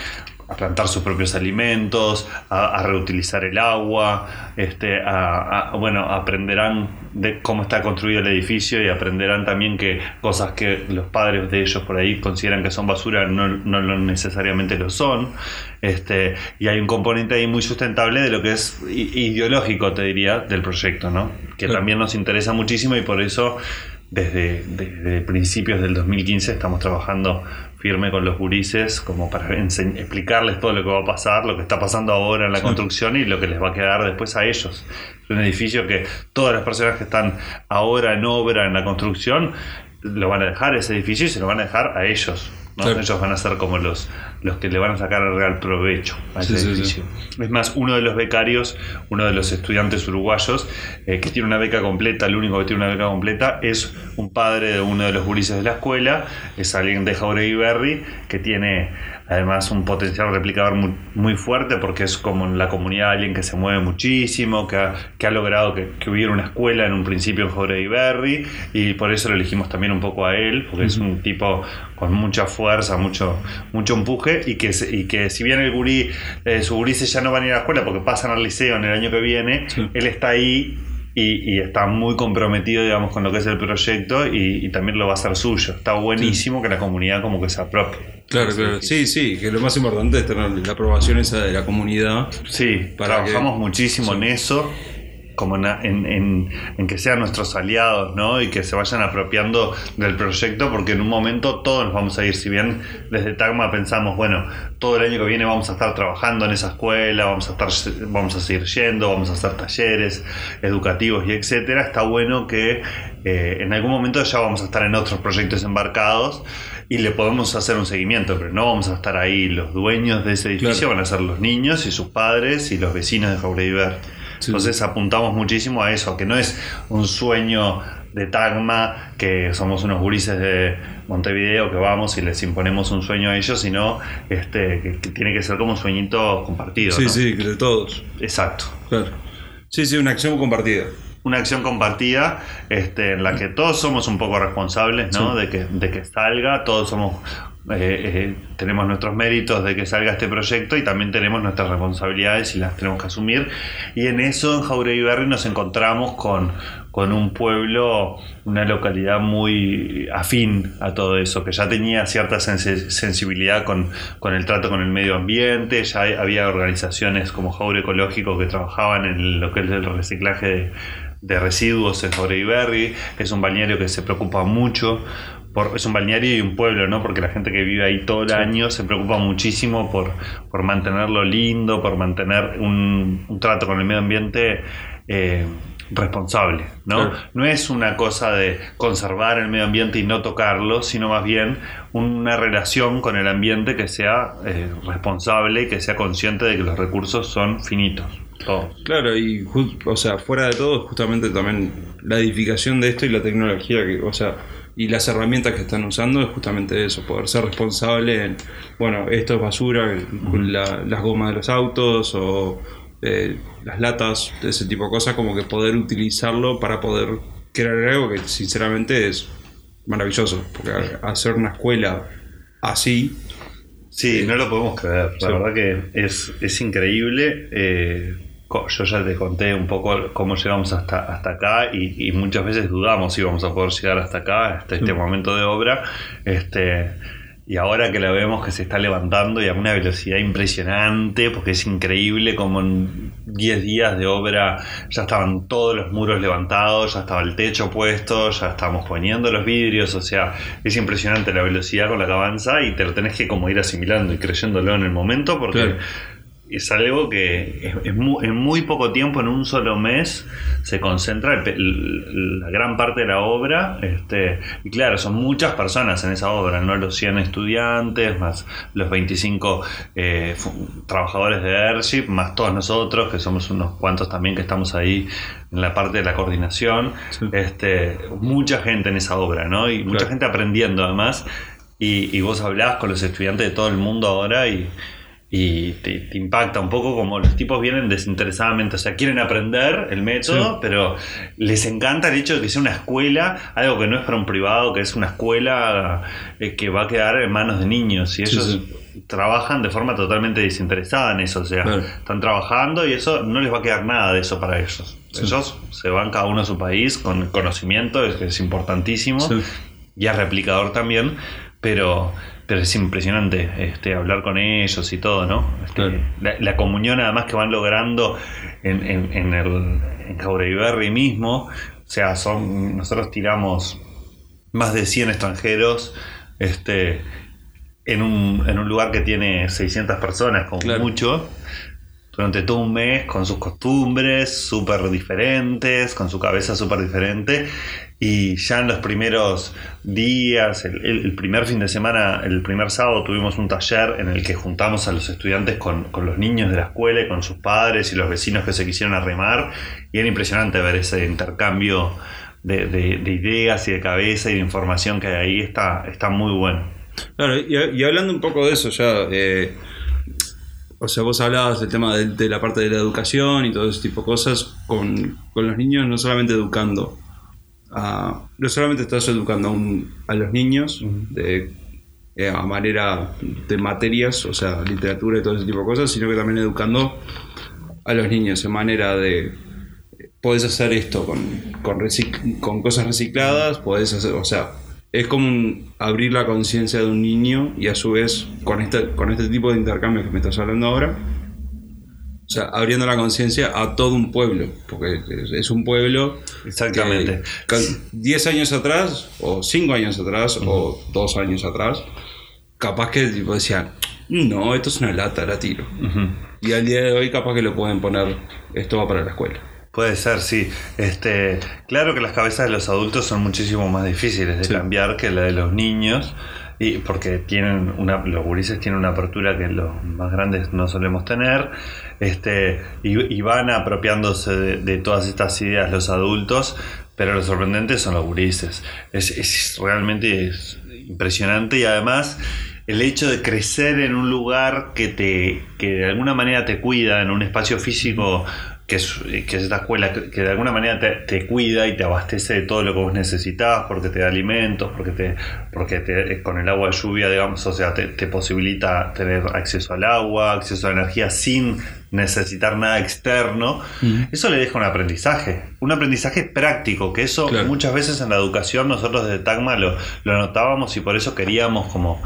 a plantar sus propios alimentos, a, reutilizar el agua, este, a, bueno, aprenderán de cómo está construido el edificio y aprenderán también que cosas que los padres de ellos por ahí consideran que son basura no, no, necesariamente lo son. Este, y hay un componente ahí muy sustentable de lo que es ideológico, te diría, del proyecto, ¿no? que también nos interesa muchísimo y por eso desde, desde principios del 2015 estamos trabajando firme con los gurises como para explicarles todo lo que va a pasar, lo que está pasando ahora en la construcción y lo que les va a quedar después a ellos. Es un edificio que todas las personas que están ahora en obra en la construcción lo van a dejar ese edificio y se lo van a dejar a ellos. Ellos van a ser como los, los que le van a sacar el real provecho a ese edificio. es más, uno de los becarios, uno de los estudiantes uruguayos, eh, que tiene una beca completa, el único que tiene una beca completa, es un padre de uno de los gurises de la escuela, es alguien de Jauregui Berry, que tiene además un potencial replicador muy, fuerte porque es como en la comunidad alguien que se mueve muchísimo, que ha, que ha logrado que, hubiera una escuela en un principio en Jauregui Berry y por eso lo elegimos también un poco a él, porque es un tipo con mucha fuerza, mucho, mucho empuje y que, y que si bien el gurí, eh, su gurises ya no van a ir a la escuela porque pasan al liceo en el año que viene, él está ahí y, está muy comprometido, digamos, con lo que es el proyecto y, también lo va a hacer suyo. Está buenísimo que la comunidad como que se apropie. Claro, claro. Sí, sí, que lo más importante es tener la aprobación esa de la comunidad. Sí, trabajamos muchísimo en eso como en, que sean nuestros aliados, ¿no? Y que se vayan apropiando del proyecto, porque en un momento todos nos vamos a ir. Si bien desde Tagma pensamos, bueno, todo el año que viene vamos a estar trabajando en esa escuela, vamos a estar, vamos a seguir yendo, vamos a hacer talleres educativos y etcétera. Está bueno que eh, en algún momento ya vamos a estar en otros proyectos embarcados y le podemos hacer un seguimiento, pero no vamos a estar ahí. Los dueños de ese edificio van a ser los niños y sus padres y los vecinos de Jauregui entonces apuntamos muchísimo a eso, que no es un sueño de Tagma, que somos unos gurises de Montevideo que vamos y les imponemos un sueño a ellos, sino este, que, tiene que ser como un sueñito compartido. Sí, sí, de todos. Exacto. Claro. Sí, sí, una acción compartida. Una acción compartida este, en la que todos somos un poco responsables ¿no? de, que, de que salga, todos somos eh, eh, tenemos nuestros méritos de que salga este proyecto y también tenemos nuestras responsabilidades y las tenemos que asumir. Y en eso, en Jauregui Berry, nos encontramos con, con un pueblo, una localidad muy afín a todo eso, que ya tenía cierta sensibilidad con, con, el trato con el medio ambiente, ya había organizaciones como Jaure Ecológico que trabajaban en lo que es el reciclaje de, de residuos en Jauregui Berry, que es un balneario que se preocupa mucho es un balneario y un pueblo, ¿no? Porque la gente que vive ahí todo el año se preocupa muchísimo por, por mantenerlo lindo, por mantener un, trato con el medio ambiente eh, responsable, ¿no? No es una cosa de conservar el medio ambiente y no tocarlo, sino más bien una relación con el ambiente que sea eh, responsable y que sea consciente de que los recursos son finitos. Todos. Claro, y o sea, fuera de todo, justamente también la edificación de esto y la tecnología, que, o sea, y las herramientas que están usando es justamente eso, poder ser responsable en, bueno, esto es basura, las gomas de los autos o eh, las latas, ese tipo de cosas, como que poder utilizarlo para poder crear algo que sinceramente es maravilloso, porque hacer una escuela así... Sí, no lo podemos creer, la verdad que es, es increíble. Eh, yo ya te conté un poco cómo llegamos hasta, hasta acá y, muchas veces dudamos si vamos a poder llegar hasta acá, hasta este momento de obra. Este, y ahora que la vemos que se está levantando y a una velocidad impresionante, porque es increíble como en 10 días de obra ya estaban todos los muros levantados, ya estaba el techo puesto, ya estábamos poniendo los vidrios, o sea, es impresionante la velocidad con la que avanza y te lo tenés que como ir asimilando y creyéndolo en el momento porque es algo que en muy poco tiempo, en un solo mes, se concentra la gran parte de la obra. Este, y claro, son muchas personas en esa obra, no los 100 estudiantes, más los 25 eh, trabajadores de Airship, más todos nosotros, que somos unos cuantos también que estamos ahí en la parte de la coordinación. Este, mucha gente en esa obra, ¿no? Y mucha gente aprendiendo además. Y, y vos hablás con los estudiantes de todo el mundo ahora y y te, te impacta un poco como los tipos vienen desinteresadamente, o sea, quieren aprender el método, Sí. pero les encanta el hecho de que sea una escuela, algo que no es para un privado, que es una escuela eh, que va a quedar en manos de niños y ellos sí. trabajan de forma totalmente desinteresada en eso, o sea, Claro. están trabajando y eso no les va a quedar nada de eso para ellos. Ellos se van cada uno a su país con conocimiento, es, es importantísimo y es replicador también, pero, pero es impresionante este, hablar con ellos y todo, ¿no? Este, Claro. la, la comunión además que van logrando en, en, en el en mismo, o sea, son nosotros tiramos más de 100 extranjeros este, en, un, en un lugar que tiene 600 personas, como Claro. mucho, durante todo un mes, con sus costumbres súper diferentes, con su cabeza súper diferente. Y ya en los primeros días, el, primer fin de semana, el primer sábado, tuvimos un taller en el que juntamos a los estudiantes con, con los niños de la escuela y con sus padres y los vecinos que se quisieron arremar. Y era impresionante ver ese intercambio de, de- de ideas y de cabeza y de información que hay ahí. Está, está muy bueno. Claro, y, y hablando un poco de eso ya, eh, o sea, vos hablabas del tema de, de la parte de la educación y todo ese tipo de cosas con, con los niños, no solamente educando, a- no solamente estás educando a, un- a los niños de, eh, a manera de materias, o sea, literatura y todo ese tipo de cosas, sino que también educando a los niños en manera de podés hacer esto con, con, con cosas recicladas, podés hacer, o sea, es como un- abrir la conciencia de un niño y a su vez con este, con este tipo de intercambio que me estás hablando ahora, o sea, abriendo la conciencia a todo un pueblo, porque es, un pueblo Exactamente. que ca- 10 años atrás, o 5 años atrás, o 2 años atrás, capaz que tipo, decían, no, esto es una lata, la tiro. Y al día de hoy capaz que lo pueden poner, esto va para la escuela. Puede ser, sí. Este, claro que las cabezas de los adultos son muchísimo más difíciles de Sí. cambiar que la de los niños. Y porque tienen una, los gurises tienen una apertura que los más grandes no solemos tener. Este, y, y van apropiándose de, de todas estas ideas los adultos. Pero lo sorprendente son los gurises. Es, es realmente es impresionante y además el hecho de crecer en un lugar que te que de alguna manera te cuida en un espacio físico que es, que es esta escuela que, que de alguna manera te, te cuida y te abastece de todo lo que vos necesitas porque te da alimentos porque te porque te, con el agua de lluvia digamos o sea te, te posibilita tener acceso al agua acceso a la energía sin necesitar nada externo eso le deja un aprendizaje un aprendizaje práctico que eso Claro. muchas veces en la educación nosotros desde Tagma lo, lo notábamos y por eso queríamos como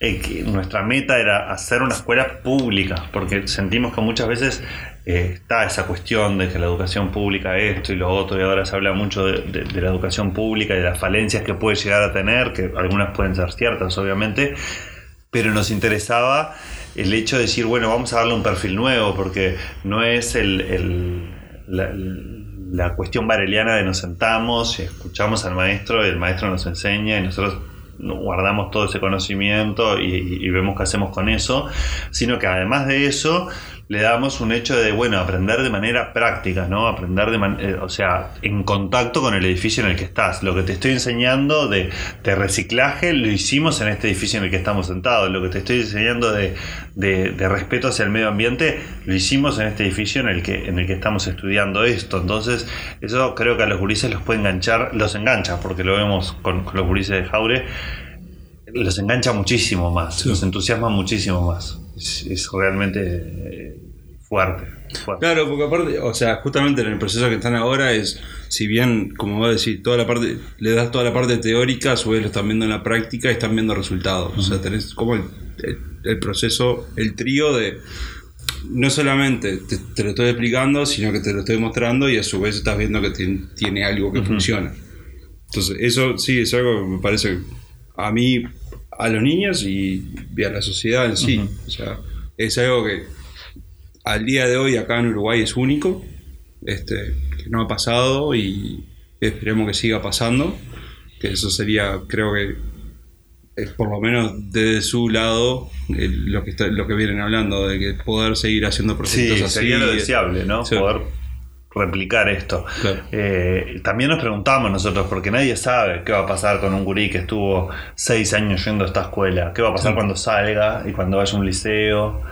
eh, que nuestra meta era hacer una escuela pública, porque sentimos que muchas veces eh, está esa cuestión de que la educación pública esto y lo otro, y ahora se habla mucho de, la educación pública y de las falencias que puede llegar a tener, que algunas pueden ser ciertas, obviamente, pero nos interesaba el hecho de decir, bueno, vamos a darle un perfil nuevo, porque no es el, la, la cuestión bareliana de nos sentamos y escuchamos al maestro y el maestro nos enseña y nosotros guardamos todo ese conocimiento y- y vemos qué hacemos con eso, sino que además de eso le damos un hecho de, bueno, aprender de manera práctica, ¿no? Aprender de, man- eh, o sea, en contacto con el edificio en el que estás. Lo que te estoy enseñando de, de reciclaje lo hicimos en este edificio en el que estamos sentados. Lo que te estoy enseñando de, de- de respeto hacia el medio ambiente lo hicimos en este edificio en el que, en el que estamos estudiando esto. Entonces, eso creo que a los gurises los puede enganchar, los engancha, porque lo vemos con, con los gurises de Jaure, los engancha muchísimo más, Sí. los entusiasma muchísimo más. Es, es realmente eh, fuerte. fuerte. Claro, porque aparte, o sea, justamente en el proceso que están ahora es, si bien, como vos decís, toda la parte, le das toda la parte teórica, a su vez lo están viendo en la práctica y están viendo resultados. O sea, tenés como el, el- el proceso, el trío de no solamente te, te lo estoy explicando, sino que te lo estoy mostrando y a su vez estás viendo que tien- tiene algo que funciona. Entonces, eso sí es algo que me parece a mí, a los niños y, y a la sociedad en sí. O sea, es algo que al día de hoy acá en Uruguay es único, este, que no ha pasado y esperemos que siga pasando, que eso sería, creo que eh, por lo menos desde su lado, eh, lo que está, lo que vienen hablando, de que poder seguir haciendo Sí, proyectos así. sería lo deseable, ¿no? Sí. Poder replicar esto. Claro. Eh, también nos preguntamos nosotros, porque nadie sabe qué va a pasar con un gurí que estuvo seis años yendo a esta escuela, qué va a pasar Sí. cuando salga y cuando vaya a un liceo.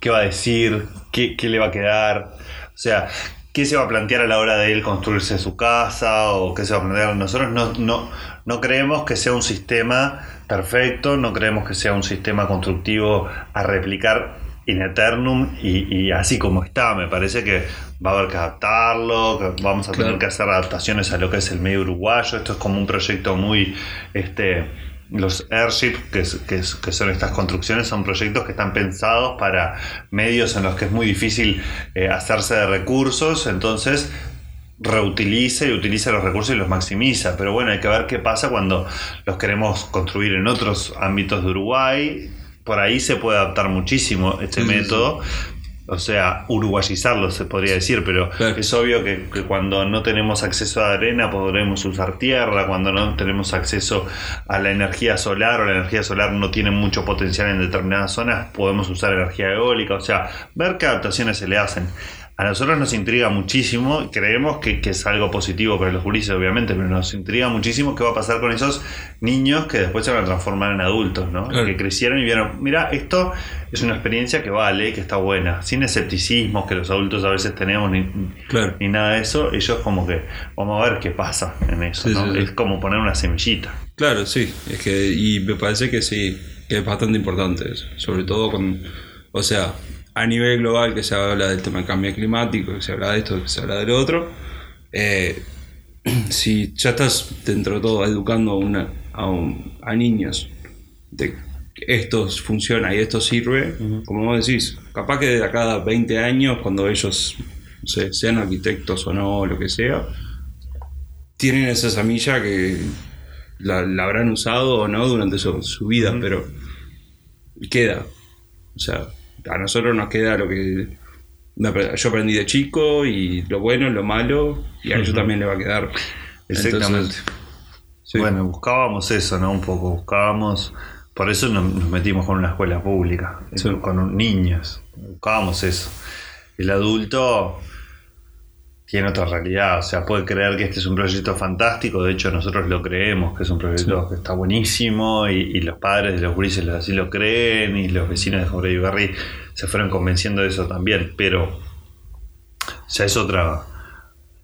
qué va a decir, qué, qué le va a quedar. O sea, qué se va a plantear a la hora de él construirse su casa o qué se va a plantear. Nosotros no, no, no creemos que sea un sistema perfecto, no creemos que sea un sistema constructivo a replicar in eternum y, y así como está. Me parece que va a haber que adaptarlo, que vamos a tener que hacer adaptaciones a lo que es el medio uruguayo. Esto es como un proyecto muy... este los airship, que, es- que, es- que son estas construcciones, son proyectos que están pensados para medios en los que es muy difícil eh, hacerse de recursos, entonces reutiliza y utiliza los recursos y los maximiza. Pero bueno, hay que ver qué pasa cuando los queremos construir en otros ámbitos de Uruguay. Por ahí se puede adaptar muchísimo este Sí, sí, método. O sea, uruguayizarlo se podría decir, pero Claro. es obvio que, que cuando no tenemos acceso a arena podremos usar tierra, cuando no tenemos acceso a la energía solar o la energía solar no tiene mucho potencial en determinadas zonas, podemos usar energía eólica, o sea, ver qué adaptaciones se le hacen. A nosotros nos intriga muchísimo, creemos que, que es algo positivo para los gurises, obviamente, pero nos intriga muchísimo qué va a pasar con esos niños que después se van a transformar en adultos, ¿no? Claro. Que crecieron y vieron, mira, esto es una experiencia que vale, que está buena, sin escepticismos que los adultos a veces tenemos ni, Claro. ni nada de eso, ellos como que vamos a ver qué pasa en eso, Sí, ¿no? sí, sí. Es como poner una semillita. Claro, sí. Es que, y me parece que sí, que es bastante importante eso. Sobre todo con, o sea, a nivel global que se habla del tema del cambio climático, que se habla de esto, que se habla del otro. eh, si ya estás dentro de todo educando a, una, a, un- a niños de que esto funciona y esto sirve, como vos decís, capaz que de acá a 20 años, cuando ellos no sé, sean arquitectos o no, lo que sea, tienen esa semilla que la, la habrán usado o no durante su, su vida, pero queda. O sea, a nosotros nos queda lo que yo aprendí de chico y lo bueno, lo malo, y a ellos también le va a quedar. Exactamente. Entonces, sí. Bueno, buscábamos eso, ¿no? Un poco, buscábamos, por eso nos, metimos con una escuela pública, Sí. con niños, buscábamos eso. El adulto tiene otra realidad, o sea, puede creer que este es un proyecto fantástico, de hecho nosotros lo creemos, que es un proyecto que está buenísimo y, y los padres de los grises así lo creen y los vecinos de Jorge Berry se fueron convenciendo de eso también, pero ya es otra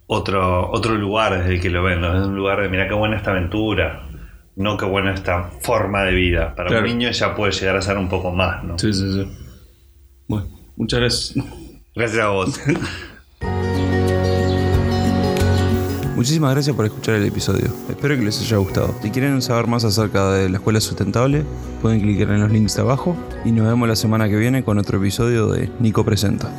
otro, otro lugar desde el que lo ven, ¿no? es un lugar de mira qué buena esta aventura, no qué buena esta forma de vida. Para Claro. un niño ya puede llegar a ser un poco más, ¿no? Sí, sí, sí. Bueno, muchas gracias. Gracias a vos. Muchísimas gracias por escuchar el episodio. Espero que les haya gustado. Si quieren saber más acerca de la escuela sustentable, pueden clicar en los links de abajo y nos vemos la semana que viene con otro episodio de Nico Presenta.